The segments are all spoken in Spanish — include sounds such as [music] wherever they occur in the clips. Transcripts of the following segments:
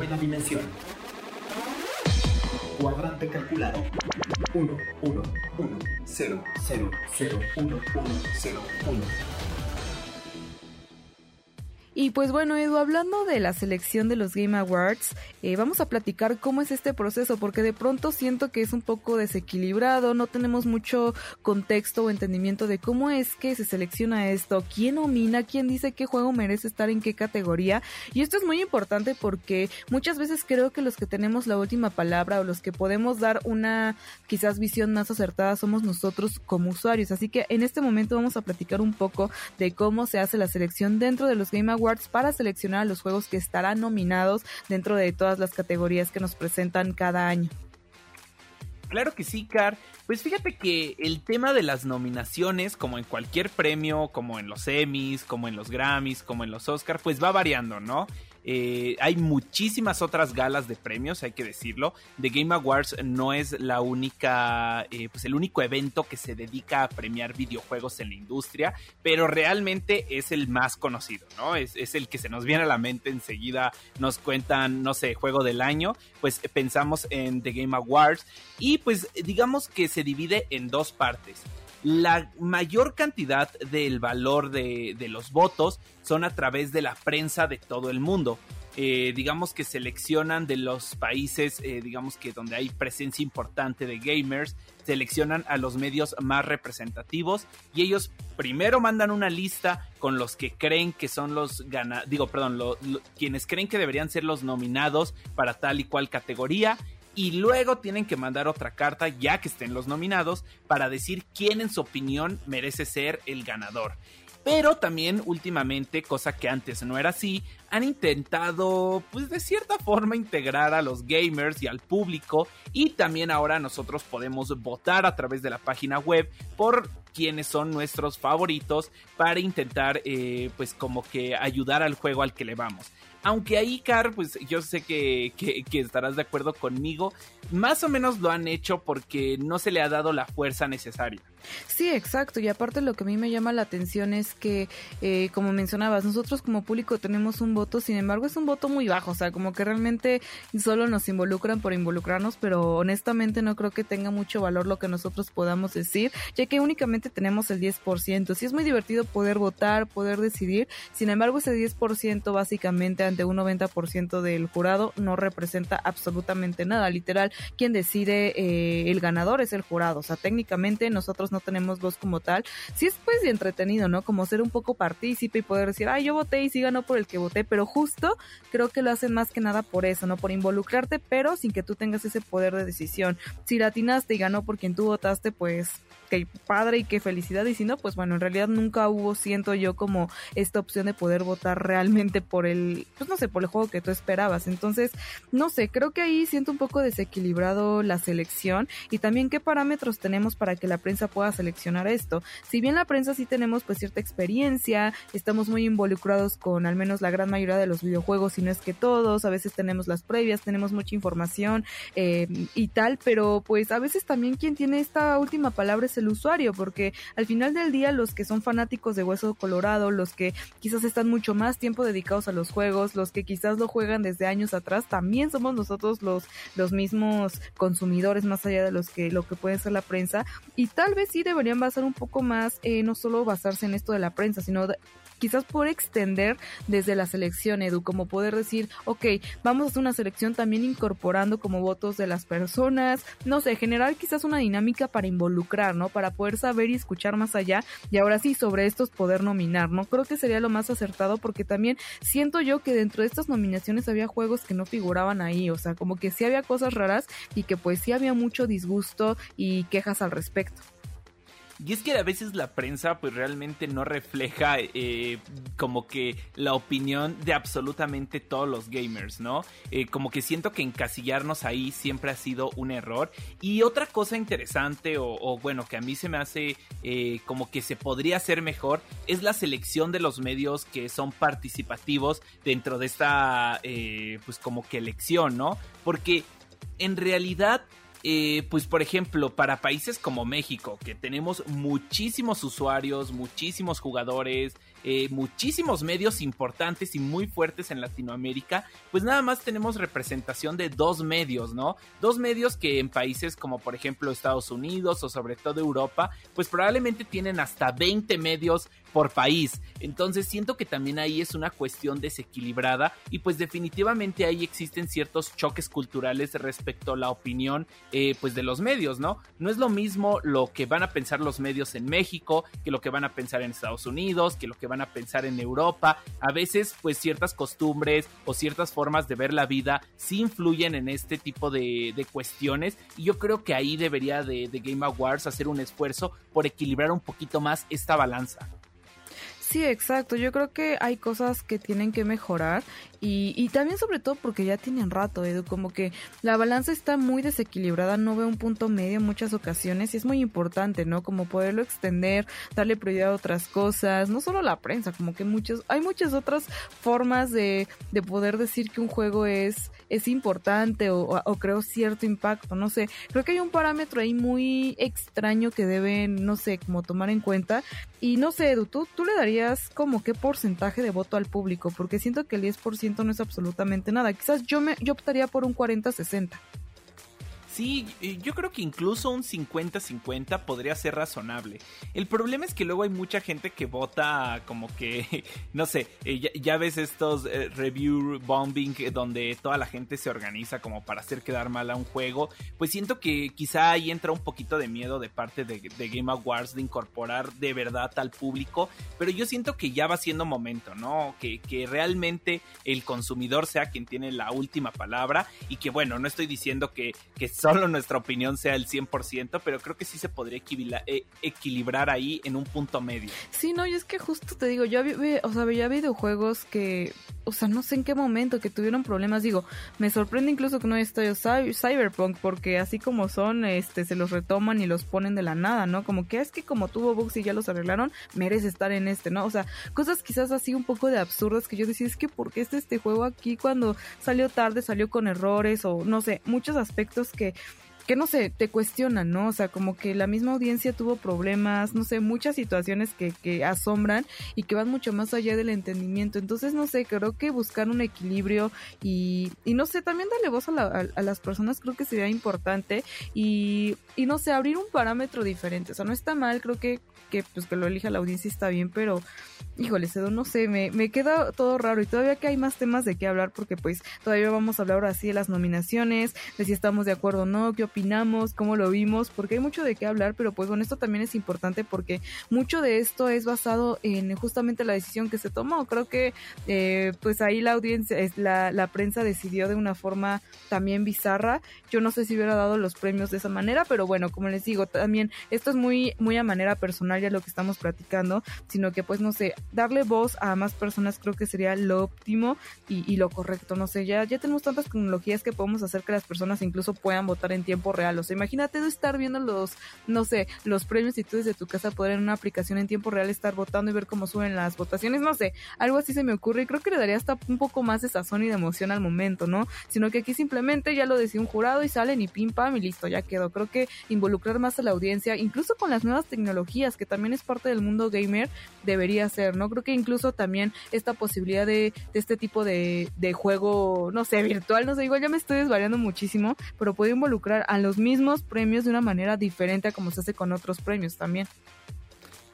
Novena dimensión. Cuadrante calculado. 1, 1, 1, 0, 0, 0, 1, 1, 0, 1. Y pues bueno, Edu, hablando de la selección de los Game Awards, eh, vamos a platicar cómo es este proceso, porque de pronto siento que es un poco desequilibrado, no tenemos mucho contexto o entendimiento de cómo es que se selecciona esto, quién nomina, quién dice qué juego merece estar en qué categoría. Y esto es muy importante porque muchas veces creo que los que tenemos la última palabra o los que podemos dar una quizás visión más acertada somos nosotros como usuarios. Así que en este momento vamos a platicar un poco de cómo se hace la selección dentro de los Game Awards para seleccionar a los juegos que estarán nominados dentro de todas las categorías que nos presentan cada año. Claro que sí, Car. Pues fíjate que el tema de las nominaciones, como en cualquier premio, como en los Emmys, como en los Grammys, como en los Oscars, pues va variando, ¿no? Eh, hay muchísimas otras galas de premios, hay que decirlo. The Game Awards no es la única, eh, pues el único evento que se dedica a premiar videojuegos en la industria, pero realmente es el más conocido, ¿no? Es, es el que se nos viene a la mente enseguida, nos cuentan, no sé, juego del año, pues pensamos en The Game Awards y pues digamos que se divide en dos partes la mayor cantidad del valor de, los votos son a través de la prensa de todo el mundo. Eh, digamos que seleccionan de los países, eh, digamos que donde hay presencia importante de gamers, seleccionan a los medios más representativos y ellos primero mandan una lista con los que creen que son los gana digo, perdón, lo, quienes creen que deberían ser los nominados para tal y cual categoría y luego tienen que mandar otra carta ya que estén los nominados para decir quién en su opinión merece ser el ganador. Pero también últimamente, cosa que antes no era así, han intentado, pues de cierta forma, integrar a los gamers y al público. Y también ahora nosotros podemos votar a través de la página web por quienes son nuestros favoritos para intentar, eh, pues como que ayudar al juego al que le vamos. Aunque ahí, Car, pues yo sé que, que, que, estarás de acuerdo conmigo, más o menos lo han hecho porque no se le ha dado la fuerza necesaria. Sí, exacto. Y aparte lo que a mí me llama la atención es que, eh, como mencionabas, nosotros como público tenemos un voto, sin embargo es un voto muy bajo, o sea, como que realmente solo nos involucran por involucrarnos, pero honestamente no creo que tenga mucho valor lo que nosotros podamos decir, ya que únicamente tenemos el 10%. Sí es muy divertido poder votar, poder decidir, sin embargo ese 10% básicamente ante un 90% del jurado no representa absolutamente nada, literal, quien decide eh, el ganador es el jurado, o sea, técnicamente nosotros no tenemos voz como tal. Sí es pues de entretenido, ¿no? Como ser un poco partícipe y poder decir, ay, yo voté y sí ganó por el que voté, pero justo creo que lo hacen más que nada por eso, ¿no? Por involucrarte, pero sin que tú tengas ese poder de decisión. Si latinaste y ganó por quien tú votaste, pues qué padre y qué felicidad. Y si no, pues bueno, en realidad nunca hubo, siento yo, como esta opción de poder votar realmente por el, pues no sé, por el juego que tú esperabas. Entonces, no sé, creo que ahí siento un poco desequilibrado la selección y también qué parámetros tenemos para que la prensa pueda seleccionar esto. Si bien la prensa sí tenemos pues cierta experiencia, estamos muy involucrados con al menos la gran mayoría de los videojuegos, si no es que todos, a veces tenemos las previas, tenemos mucha información eh, y tal, pero pues a veces también quien tiene esta última palabra es el usuario, porque al final del día los que son fanáticos de Hueso Colorado, los que quizás están mucho más tiempo dedicados a los juegos, los que quizás lo juegan desde años atrás, también somos nosotros los, los mismos consumidores más allá de los que lo que puede ser la prensa y tal vez sí deberían basar un poco más, eh, no solo basarse en esto de la prensa, sino quizás por extender desde la selección, Edu, como poder decir, ok, vamos a hacer una selección también incorporando como votos de las personas, no sé, generar quizás una dinámica para involucrar, ¿no? Para poder saber y escuchar más allá y ahora sí sobre estos poder nominar, ¿no? Creo que sería lo más acertado porque también siento yo que dentro de estas nominaciones había juegos que no figuraban ahí, o sea, como que sí había cosas raras y que pues sí había mucho disgusto y quejas al respecto. Y es que a veces la prensa pues realmente no refleja eh, como que la opinión de absolutamente todos los gamers, ¿no? Eh, como que siento que encasillarnos ahí siempre ha sido un error. Y otra cosa interesante o, bueno que a mí se me hace eh, como que se podría hacer mejor es la selección de los medios que son participativos dentro de esta pues como que elección, ¿no? Porque en realidad eh, pues por ejemplo, para países como México, que tenemos muchísimos usuarios, muchísimos jugadores, eh, muchísimos medios importantes y muy fuertes en Latinoamérica, pues nada más tenemos representación de dos medios, ¿no? Dos medios que en países como por ejemplo Estados Unidos o sobre todo Europa, pues probablemente tienen hasta 20 medios por país. Entonces siento que también ahí es una cuestión desequilibrada y pues definitivamente ahí existen ciertos choques culturales respecto a la opinión eh, pues de los medios, ¿no? No es lo mismo lo que van a pensar los medios en México que lo que van a pensar en Estados Unidos, que lo que van a pensar en Europa. A veces, pues ciertas costumbres o ciertas formas de ver la vida sí influyen en este tipo de, cuestiones. Y yo creo que ahí debería de Game Awards hacer un esfuerzo por equilibrar un poquito más esta balanza. Sí, exacto. Yo creo que hay cosas que tienen que mejorar y, y, también sobre todo porque ya tienen rato, Edu, como que la balanza está muy desequilibrada, no veo un punto medio en muchas ocasiones y es muy importante, ¿no? Como poderlo extender, darle prioridad a otras cosas, no solo la prensa, como que muchos, hay muchas otras formas de, de poder decir que un juego es, es importante o, o, creo cierto impacto, no sé. Creo que hay un parámetro ahí muy extraño que deben, no sé, como tomar en cuenta y no sé, Edu, ¿tú, tú le darías como qué porcentaje de voto al público, porque siento que el 10% no es absolutamente nada. Quizás yo me yo optaría por un 40-60. Sí, yo creo que incluso un 50-50 podría ser razonable. El problema es que luego hay mucha gente que vota como que, [laughs] no sé, eh, ya, ves estos eh, review bombing donde toda la gente se organiza como para hacer quedar mal a un juego. Pues siento que quizá ahí entra un poquito de miedo de parte de, Game Awards de incorporar de verdad al público. Pero yo siento que ya va siendo momento, ¿no? Que, que realmente el consumidor sea quien tiene la última palabra. Y que bueno, no estoy diciendo que, que solo nuestra opinión sea el 100%, pero creo que sí se podría eh, equilibrar ahí en un punto medio. Sí, no, y es que justo te digo, yo o sea, veía videojuegos que, o sea, no sé en qué momento que tuvieron problemas, digo, me sorprende incluso que no haya estado Cyberpunk, porque así como son, este, se los retoman y los ponen de la nada, ¿no? Como que es que como tuvo bugs y ya los arreglaron, merece estar en este, ¿no? O sea, cosas quizás así un poco de absurdas que yo decía, es que ¿por qué está este juego aquí cuando salió tarde, salió con errores o no sé, muchos aspectos que que no sé, te cuestionan, ¿no? O sea, como que la misma audiencia tuvo problemas, no sé, muchas situaciones que, que asombran y que van mucho más allá del entendimiento. Entonces, no sé, creo que buscar un equilibrio y, y no sé, también darle voz a, a, las personas creo que sería importante y, y no sé, abrir un parámetro diferente. O sea, no está mal, creo que, que pues que lo elija la audiencia está bien, pero híjole, Cedo, no sé, me, me queda todo raro y todavía que hay más temas de qué hablar porque pues todavía vamos a hablar ahora sí de las nominaciones, de si estamos de acuerdo o no, qué opinamos, cómo lo vimos, porque hay mucho de qué hablar, pero pues bueno, esto también es importante porque mucho de esto es basado en justamente la decisión que se tomó. Creo que eh, pues ahí la audiencia, la, la prensa decidió de una forma también bizarra. Yo no sé si hubiera dado los premios de esa manera, pero bueno, como les digo, también esto es muy, muy a manera personal ya lo que estamos platicando, sino que pues no sé, darle voz a más personas creo que sería lo óptimo y, lo correcto. No sé, ya, ya tenemos tantas tecnologías que podemos hacer que las personas incluso puedan votar en tiempo real. O sea, imagínate estar viendo los, no sé, los premios y tú desde tu casa poder en una aplicación en tiempo real estar votando y ver cómo suben las votaciones. No sé, algo así se me ocurre y creo que le daría hasta un poco más de sazón y de emoción al momento, ¿no? Sino que aquí simplemente ya lo decía un jurado y salen y pim pam y listo, ya quedó. Creo que involucrar más a la audiencia, incluso con las nuevas tecnologías, que también es parte del mundo gamer, debería ser, ¿no? Creo que incluso también esta posibilidad de, este tipo de, juego, no sé, virtual, no sé, igual ya me estoy desvariando muchísimo, pero puede involucrar a los mismos premios de una manera diferente a como se hace con otros premios también.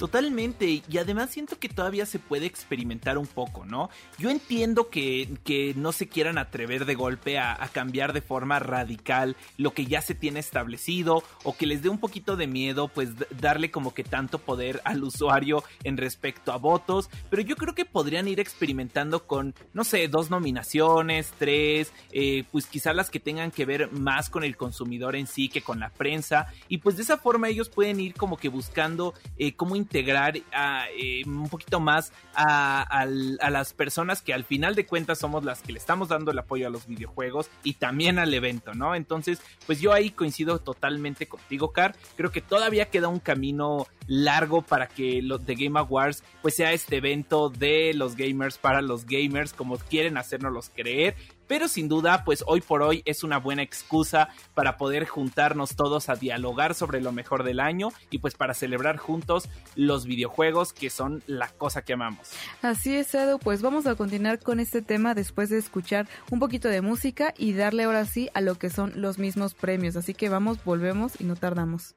Totalmente, y además siento que todavía se puede experimentar un poco, ¿no? Yo entiendo que, que no se quieran atrever de golpe a, cambiar de forma radical lo que ya se tiene establecido o que les dé un poquito de miedo pues darle como que tanto poder al usuario en respecto a votos, pero yo creo que podrían ir experimentando con, no sé, dos nominaciones, tres, eh, pues quizás las que tengan que ver más con el consumidor en sí que con la prensa, y pues de esa forma ellos pueden ir como que buscando eh, cómo integrar eh, un poquito más a, las personas que al final de cuentas somos las que le estamos dando el apoyo a los videojuegos y también al evento, ¿no? Entonces, pues yo ahí coincido totalmente contigo, Car. Creo que todavía queda un camino largo para que los de Game Awards pues sea este evento de los gamers para los gamers como quieren hacernos creer pero sin duda, pues hoy por hoy es una buena excusa para poder juntarnos todos a dialogar sobre lo mejor del año y pues para celebrar juntos los videojuegos que son la cosa que amamos. Así es, Edu, pues vamos a continuar con este tema después de escuchar un poquito de música y darle ahora sí a lo que son los mismos premios. Así que vamos, volvemos y no tardamos.